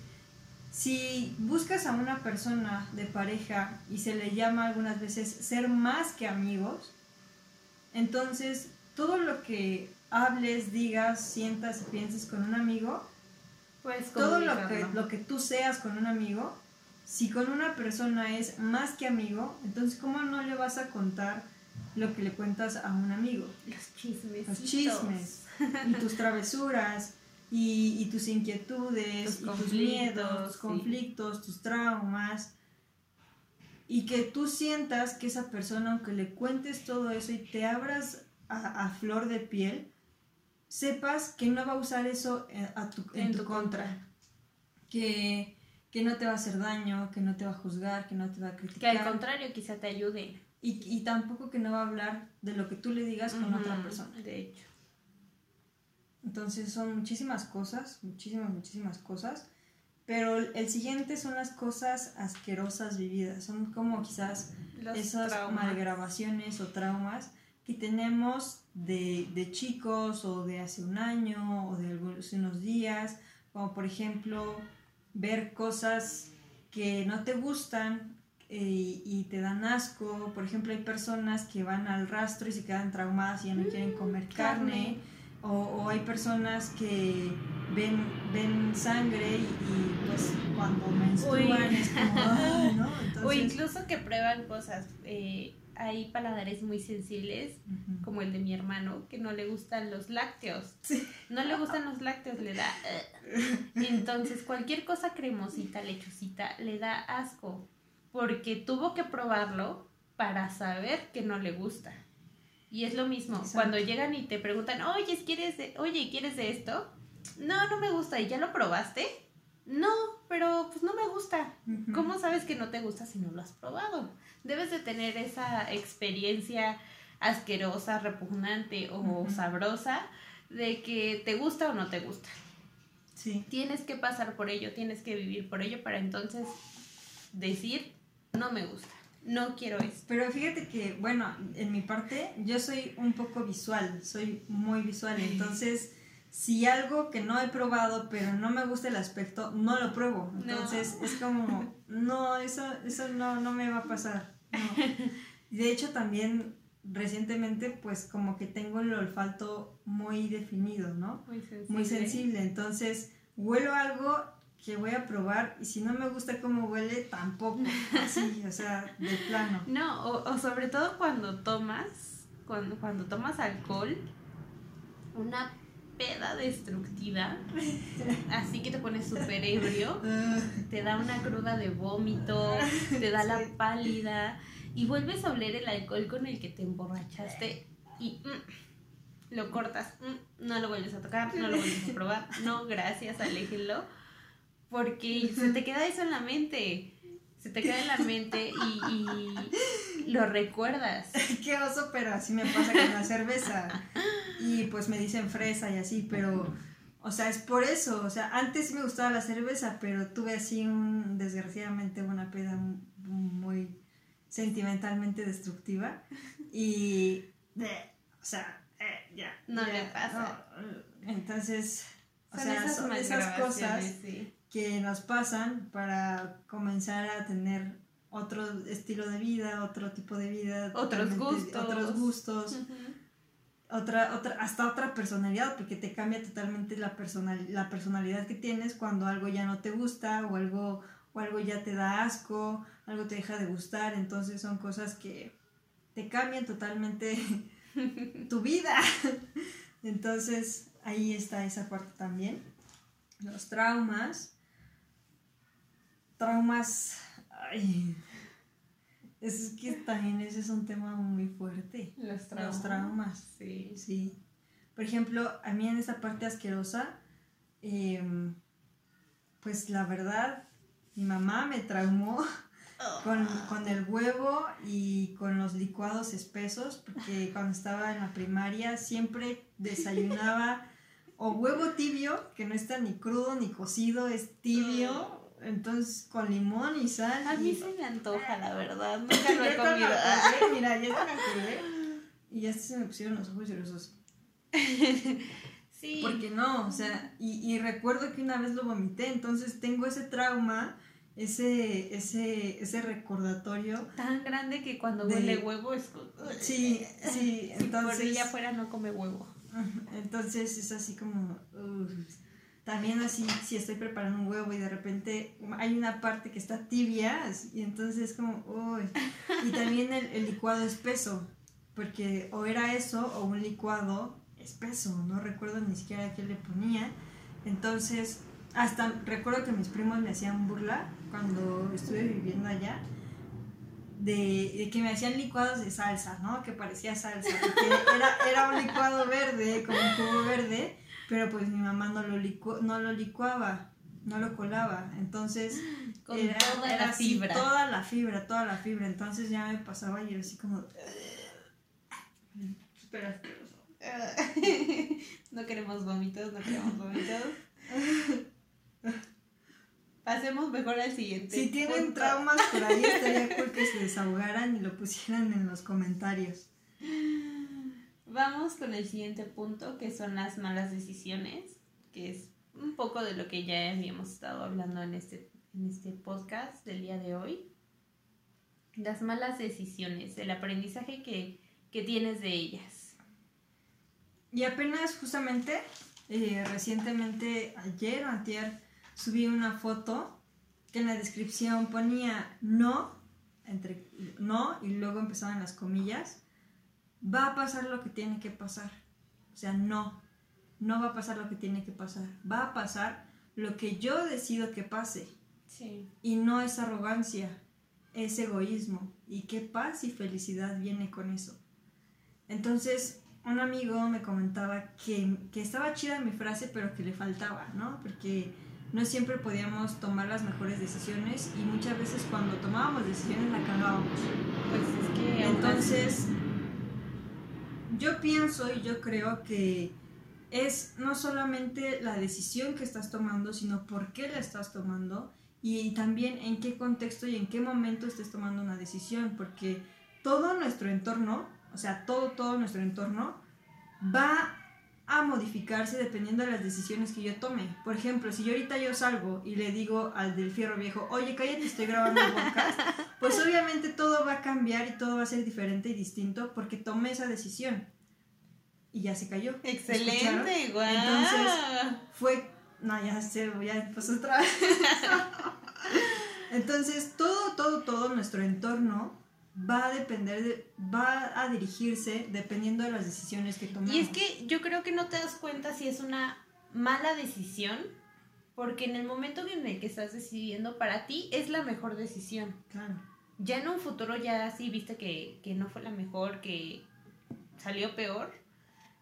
si buscas a una persona de pareja y se le llama algunas veces ser más que amigos, entonces todo lo que hables, digas, sientas y pienses con un amigo, pues todo lo que, lo que tú seas con un amigo, si con una persona es más que amigo, entonces ¿cómo no le vas a contar lo que le cuentas a un amigo? Los chismes. Los chismes. y tus travesuras. Y, tus inquietudes, tus miedos, tus conflictos, tus traumas. Y que tú sientas que esa persona, aunque le cuentes todo eso y te abras a, flor de piel, sepas que no va a usar eso eh, en, tu, contra. Que, no te va a hacer daño, que no te va a juzgar, que no te va a criticar. Que al contrario, quizá te ayude. Y, tampoco que no va a hablar de lo que tú le digas con otra persona. De hecho. Entonces son muchísimas cosas, muchísimas, muchísimas cosas. Pero el siguiente son las cosas asquerosas vividas. Son como quizás esas malgrabaciones o traumas que tenemos de, de, chicos o de hace un año o de algunos, unos días, como por ejemplo ver cosas que no te gustan eh, y te dan asco. Por ejemplo, hay personas que van al rastro y se quedan traumadas y ya no mm, quieren comer carne. O, o, hay personas que ven, ven sangre y, pues cuando menstruan es como, ¿no? O incluso que prueban cosas. Eh, hay paladares muy sensibles, como el de mi hermano, que no le gustan los lácteos. No le gustan los lácteos, le da... Entonces, cualquier cosa cremosita, lechosita, le da asco, porque tuvo que probarlo para saber que no le gusta. Y es lo mismo, cuando llegan y te preguntan, oye, ¿quieres de, oye, ¿quieres de esto? No, no me gusta. ¿Y ya lo probaste? No, pero pues no me gusta. ¿Cómo sabes que no te gusta si no lo has probado? Debes de tener esa experiencia asquerosa, repugnante o sabrosa de que te gusta o no te gusta. Sí. Tienes que pasar por ello, tienes que vivir por ello para entonces decir, no me gusta, no quiero esto. Pero fíjate que, bueno, en mi parte yo soy un poco visual, soy muy visual, entonces si algo que no he probado pero no me gusta el aspecto, no lo pruebo. Entonces es como, no, eso, eso no, no me va a pasar. De hecho también recientemente pues como que tengo el olfato muy definido, ¿no? Muy sensible. Muy sensible, entonces huelo algo que voy a probar y si no me gusta cómo huele, tampoco, así, o sea, de plano. No, o, o sobre todo cuando tomas, cuando, cuando tomas alcohol, una peda destructiva, así que te pones súper ebrio, te da una cruda de vómito, te da la pálida y vuelves a oler el alcohol con el que te emborrachaste y mm, lo cortas, mm, no lo vuelves a tocar, no lo vuelves a probar, no, gracias, aléjenlo, porque se te queda eso en la mente. Se te queda en la mente y, y lo recuerdas. Qué oso, pero así me pasa con la cerveza. Y pues me dicen fresa y así, pero, o sea, es por eso. O sea, antes sí me gustaba la cerveza, pero tuve así un, desgraciadamente, una peda muy sentimentalmente destructiva. Y, eh, o sea, eh, ya. No ya, le pasa. no, entonces, o Son sea, esas son esas cosas sí. Que nos pasan para comenzar a tener otro estilo de vida, otro tipo de vida, Otros gustos. otros gustos, otra, otra, hasta otra personalidad, porque te cambia totalmente la, personal, la personalidad que tienes cuando algo ya no te gusta o algo, o algo ya te da asco, algo te deja de gustar, entonces son cosas que te cambian totalmente tu vida. Entonces ahí está esa parte también. Los traumas. Traumas. Ay, es que también ese es un tema muy fuerte. Los traumas. Los traumas. Sí. Sí. Por ejemplo, a mí en esa parte asquerosa, em, pues la verdad, mi mamá me traumó con, con el huevo y con los licuados espesos, porque cuando estaba en la primaria siempre desayunaba o huevo tibio, que no está ni crudo ni cocido, es tibio, entonces con limón y sal. A mí y- se me antoja, la verdad. Nunca lo he comido. acordé, Mira, ya me acordé. Y ya se me pusieron los ojos llorosos. Sí. Porque no, o sea, y, y recuerdo que una vez lo vomité, entonces tengo ese trauma, ese, ese, ese recordatorio. Tan grande que cuando De- huele huevo es. Sí, sí, Si por entonces. ella afuera no come huevo. Entonces es así como. uf. También así, si estoy preparando un huevo y de repente hay una parte que está tibia, y entonces es como. uy. Y también el, el licuado espeso, porque o era eso o un licuado espeso, no recuerdo ni siquiera qué le ponía. Entonces, hasta recuerdo que mis primos me hacían burla cuando estuve viviendo allá. De, de que me hacían licuados de salsa, ¿no? Que parecía salsa. Porque era, era un licuado verde, como un jugo verde, pero pues mi mamá no lo, licu- no lo licuaba, no lo colaba. Entonces, Con era, toda era la así, fibra. toda la fibra, toda la fibra. Entonces ya me pasaba y era así como. Súper asqueroso. no queremos vómitos, no queremos vómitos. Pasemos mejor al siguiente. Si tienen punto. traumas por ahí, estaría cool que se desahogaran y lo pusieran en los comentarios. Vamos con el siguiente punto, que son las malas decisiones, que es un poco de lo que ya habíamos estado hablando en este, en este podcast del día de hoy. Las malas decisiones, el aprendizaje que, que tienes de ellas. Y apenas justamente, eh, recientemente, ayer o antier, subí una foto que en la descripción ponía no, entre no, y luego empezaban las comillas, va a pasar lo que tiene que pasar. O sea, no, no va a pasar lo que tiene que pasar. Va a pasar lo que yo decido que pase. Sí. Y no es arrogancia, es egoísmo. Y qué paz y felicidad viene con eso. Entonces, un amigo me comentaba que, que estaba chida mi frase, pero que le faltaba, ¿no? Porque no siempre podíamos tomar las mejores decisiones y muchas veces cuando tomábamos decisiones la cagábamos. Pues es que Entonces, yo pienso y yo creo que es no solamente la decisión que estás tomando, sino por qué la estás tomando y también en qué contexto y en qué momento estés tomando una decisión, porque todo nuestro entorno, o sea, todo, todo nuestro entorno va a modificarse dependiendo de las decisiones que yo tome. Por ejemplo, si yo ahorita yo salgo y le digo al del fierro viejo, oye, cállate, estoy grabando un podcast, pues obviamente todo va a cambiar y todo va a ser diferente y distinto porque tomé esa decisión. Y ya se cayó. Excelente, guau. Entonces, fue... No, ya se, ya pues otra vez. Entonces, todo, todo, todo nuestro entorno va a depender de, va a dirigirse dependiendo de las decisiones que tomemos. Y es que yo creo que no te das cuenta si es una mala decisión, porque en el momento en el que estás decidiendo para ti es la mejor decisión. Claro. Ya en un futuro ya sí viste que, que no fue la mejor, que salió peor.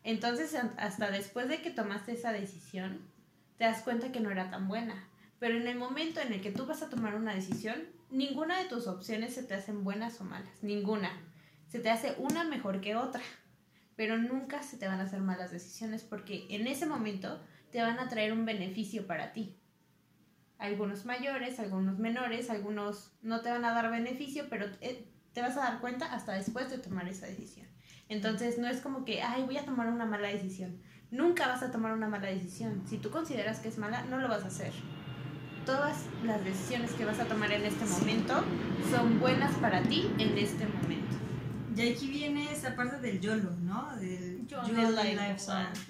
Entonces hasta después de que tomaste esa decisión, te das cuenta que no era tan buena. Pero en el momento en el que tú vas a tomar una decisión, ninguna de tus opciones se te hacen buenas o malas, ninguna. Se te hace una mejor que otra, pero nunca se te van a hacer malas decisiones porque en ese momento te van a traer un beneficio para ti. Algunos mayores, algunos menores, algunos no te van a dar beneficio, pero eh, te vas a dar cuenta hasta después de tomar esa decisión. Entonces no es como que, ay, voy a tomar una mala decisión. Nunca vas a tomar una mala decisión. Si tú consideras que es mala, no lo vas a hacer todas las decisiones que vas a tomar en este momento son buenas para ti en este momento. Y aquí viene esa parte del YOLO, ¿no? Del YOLO, life,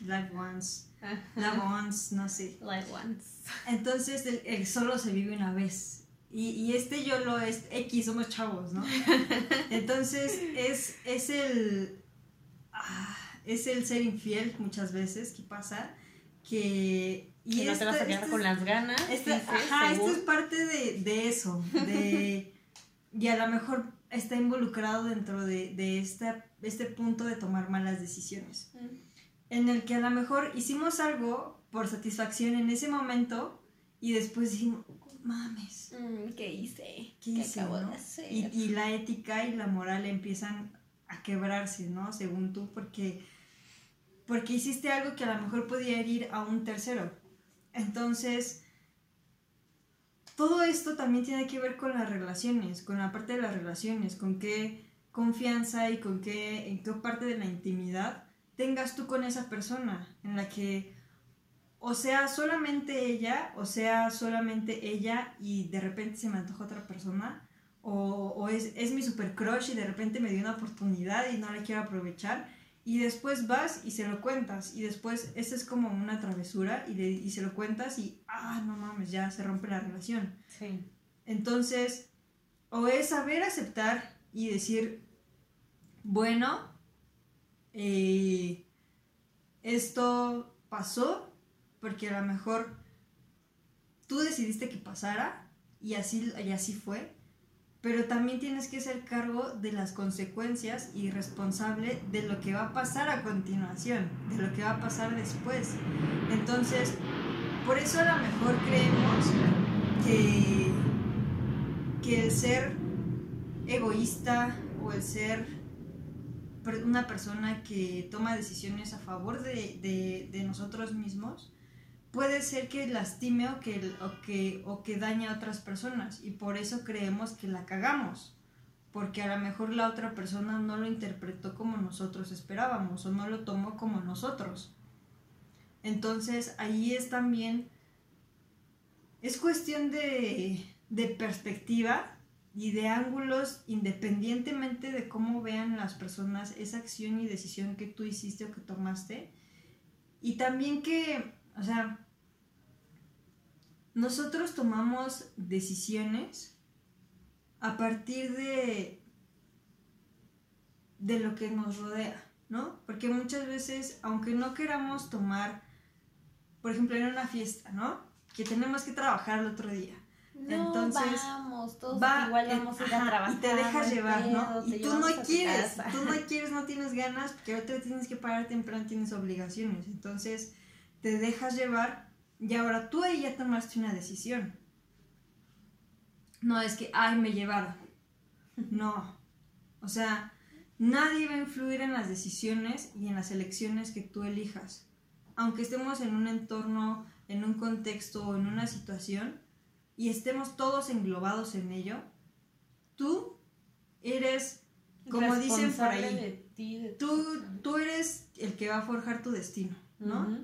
life, once. Life once, no sé. Life once. Entonces, el, solo se vive una vez. Y, y, este YOLO es X, somos chavos, ¿no? Entonces, es, es el... Ah, es el ser infiel muchas veces que pasa, que y no te vas a quedar con las ganas. ajá, esto es parte de, eso. De, y a lo mejor está involucrado dentro de, de este punto de tomar malas decisiones. En el que a lo mejor hicimos algo por satisfacción en ese momento y después dijimos, mames. Mm, ¿Qué hice? ¿Qué, hice, acabo de hacer? Y, y la ética y la moral empiezan a quebrarse, ¿no? Según tú, porque, porque hiciste algo que a lo mejor podía herir a un tercero. Entonces, todo esto también tiene que ver con las relaciones, con la parte de las relaciones, con qué confianza y con qué, en qué parte de la intimidad tengas tú con esa persona, en la que o sea solamente ella, o sea solamente ella y de repente se me antoja otra persona, o, o es, es mi super crush y de repente me dio una oportunidad y no la quiero aprovechar y después vas y se lo cuentas y después esta es como una travesura y, y se lo cuentas y, ah, no mames, ya se rompe la relación. Sí. Entonces, o es saber aceptar y decir, bueno, eh, esto pasó porque a lo mejor tú decidiste que pasara y así, y así fue pero también tienes que ser cargo de las consecuencias y responsable de lo que va a pasar a continuación, de lo que va a pasar después. Entonces, por eso a lo mejor creemos que, que el ser egoísta o el ser una persona que toma decisiones a favor de, de, de nosotros mismos puede ser que lastime o que, o que, o que dañe a otras personas y por eso creemos que la cagamos, porque a lo mejor la otra persona no lo interpretó como nosotros esperábamos o no lo tomó como nosotros. Entonces ahí es también, es cuestión de, de perspectiva y de ángulos independientemente de cómo vean las personas esa acción y decisión que tú hiciste o que tomaste. Y también que, o sea, nosotros tomamos decisiones a partir de, de lo que nos rodea, ¿no? Porque muchas veces, aunque no queramos tomar, por ejemplo, en una fiesta, ¿no? Que tenemos que trabajar el otro día. Entonces, vamos, todos igual vamos a ir a trabajar. Y te dejas llevar, ¿no? Y tú no quieres, tú no quieres, no tienes ganas, porque ahorita tienes que parar temprano, tienes obligaciones. Entonces, te dejas llevar y ahora tú ahí ya tomaste una decisión. No es que, ay, me llevaron. No. O sea, nadie va a influir en las decisiones y en las elecciones que tú elijas. Aunque estemos en un entorno, en un contexto o en una situación y estemos todos englobados en ello, tú eres, como dicen por ahí, tú, tú eres el que va a forjar tu destino. ¿no?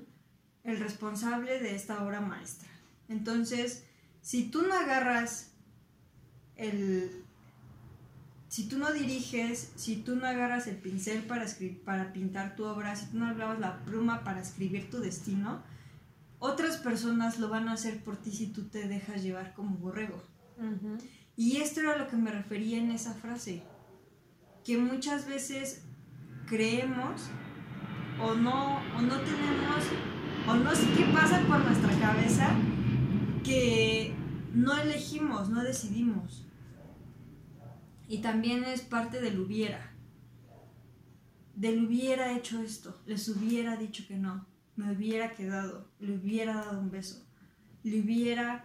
El responsable de esta obra maestra. Entonces, si tú no agarras el... Si tú no diriges, si tú no agarras el pincel para, para pintar tu obra, si tú no agarras la pluma para escribir tu destino, otras personas lo van a hacer por ti si tú te dejas llevar como borrego. Y esto era lo que me refería en esa frase, que muchas veces creemos o no, o no tenemos, o no sé qué pasa por nuestra cabeza, que no elegimos, no decidimos. Y también es parte del hubiera. Del hubiera hecho esto, les hubiera dicho que no, me hubiera quedado, le hubiera dado un beso, le hubiera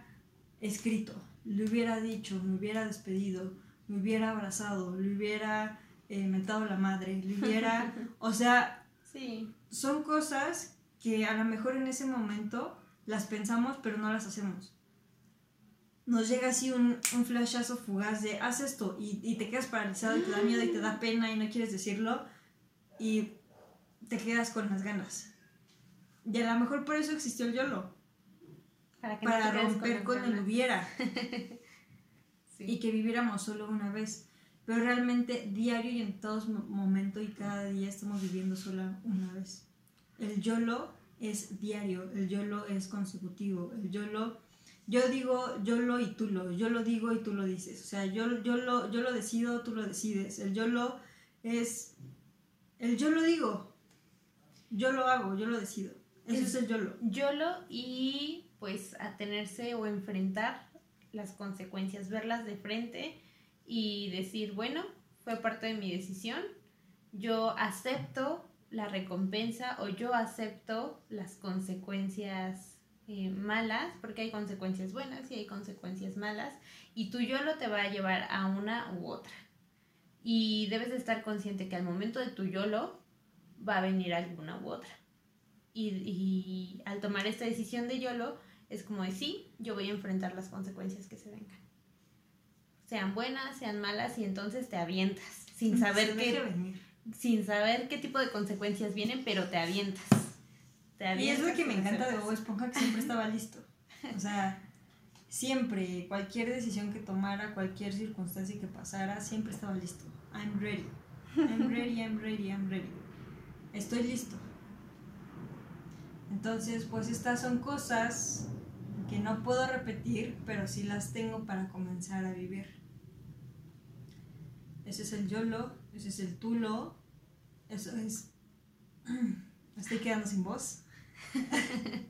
escrito, le hubiera dicho, me hubiera despedido, me hubiera abrazado, le hubiera eh, mentado la madre, le hubiera, o sea, sí. son cosas que a lo mejor en ese momento las pensamos pero no las hacemos. Nos llega así un, un flashazo fugaz de haz esto y, y te quedas paralizado y te da miedo y te da pena y no quieres decirlo y te quedas con las ganas. Y a lo mejor por eso existió el YOLO. Para, romper con, el hubiera. Y que viviéramos solo una vez. Pero realmente diario y en todos momentos y cada día estamos viviendo solo una vez. El YOLO es diario, el YOLO es consecutivo, el YOLO... Yo digo YOLO y tú lo, yo lo digo y tú lo dices. O sea, yo, yo, lo, yo lo decido, tú lo decides. El YOLO es... El yo lo digo, yo lo hago, yo lo decido. Eso es, el YOLO. YOLO y pues atenerse o enfrentar las consecuencias, verlas de frente y decir, bueno, fue parte de mi decisión, yo acepto la recompensa o yo acepto las consecuencias eh, malas, porque hay consecuencias buenas y hay consecuencias malas, y tu YOLO te va a llevar a una u otra. Y debes de estar consciente que al momento de tu YOLO va a venir alguna u otra. Y, y al tomar esta decisión de YOLO, es como de sí, yo voy a enfrentar las consecuencias que se vengan. Sean buenas, sean malas, y entonces te avientas, sin saber qué, sin saber qué tipo de consecuencias vienen, pero te avientas. y es lo que me encanta de Bob Esponja, que siempre estaba listo. O sea, siempre, cualquier decisión que tomara, cualquier circunstancia que pasara, siempre estaba listo. I'm ready. I'm ready, I'm ready, I'm ready. Estoy listo. Entonces, pues estas son cosas que no puedo repetir, pero sí las tengo para comenzar a vivir. Ese es el YOLO, ese es el TULO, eso es... estoy quedando sin voz.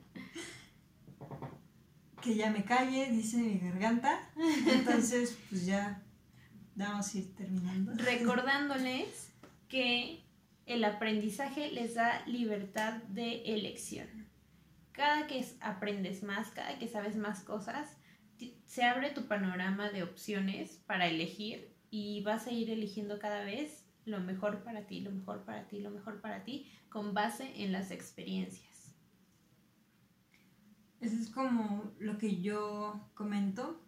que ya me calle, dice mi garganta. Entonces, pues ya vamos a ir terminando. Recordándoles que el aprendizaje les da libertad de elección cada que aprendes más, cada que sabes más cosas, se abre tu panorama de opciones para elegir y vas a ir eligiendo cada vez lo mejor para ti, lo mejor para ti, lo mejor para ti, con base en las experiencias. Eso es como lo que yo comento,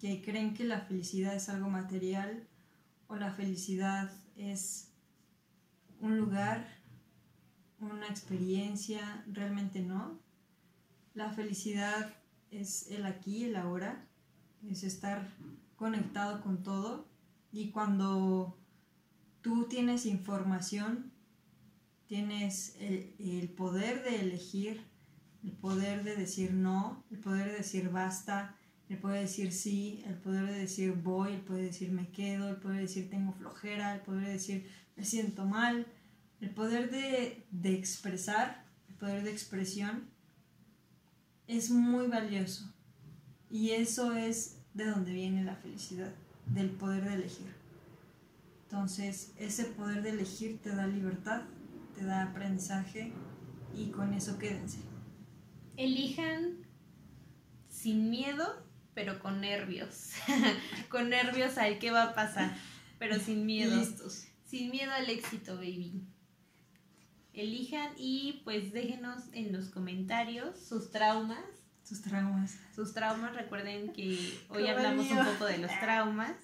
que creen que la felicidad es algo material o la felicidad es un lugar, una experiencia, realmente no. La felicidad es el aquí, el ahora, es estar conectado con todo y cuando tú tienes información, tienes el, poder de elegir, el poder de decir no, el poder de decir basta, el poder de decir sí, el poder de decir voy, el poder de decir me quedo, el poder de decir tengo flojera, el poder de decir me siento mal, el poder de, de expresar, el poder de expresión es muy valioso. Y eso es de donde viene la felicidad, del poder de elegir. Entonces, ese poder de elegir te da libertad, te da aprendizaje y con eso quédense. Elijan sin miedo, pero con nervios. con nervios al qué va a pasar, pero sin miedo. Listos. Sin miedo al éxito, baby elijan y pues déjenos en los comentarios sus traumas. Sus traumas. Sus traumas, recuerden que hoy hablamos un poco de los traumas.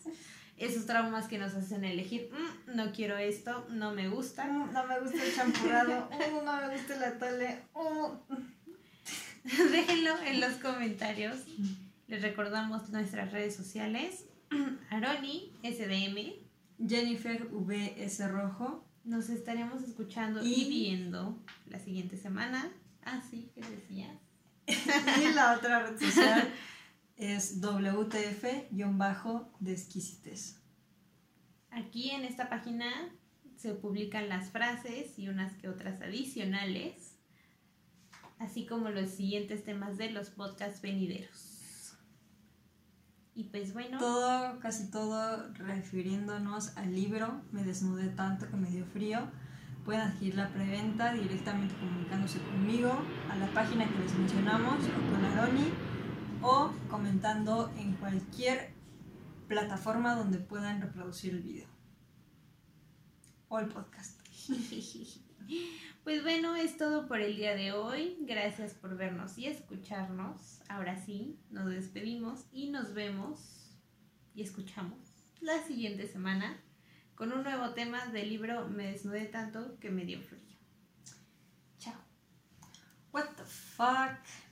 Esos traumas que nos hacen elegir, "Mm, no quiero esto, no me gusta. Mm, No me gusta el champurrado. Mm, No me gusta el atole. Mm. Déjenlo en los comentarios. Les recordamos nuestras redes sociales. Aroni, SDM. Jennifer VS Rojo. Nos estaremos escuchando y, Y- viendo la siguiente semana. Ah, sí, ¿qué decías? Y la otra red social es WTF-de exquisitez. Aquí en esta página se publican las frases y unas que otras adicionales, así como los siguientes temas de los podcasts venideros. Y pues bueno, Todo, casi todo refiriéndonos al libro Me desnudé tanto que me dio frío. Pueden adquirir la preventa directamente comunicándose conmigo a la página que les mencionamos o con Aroni o comentando en cualquier plataforma donde puedan reproducir el video o el podcast. pues bueno, es todo por el día de hoy. Gracias por vernos y escucharnos. Ahora sí, nos despedimos y nos vemos y escuchamos la siguiente semana con un nuevo tema del libro Me desnudé tanto que me dio frío. Chao. What the fuck?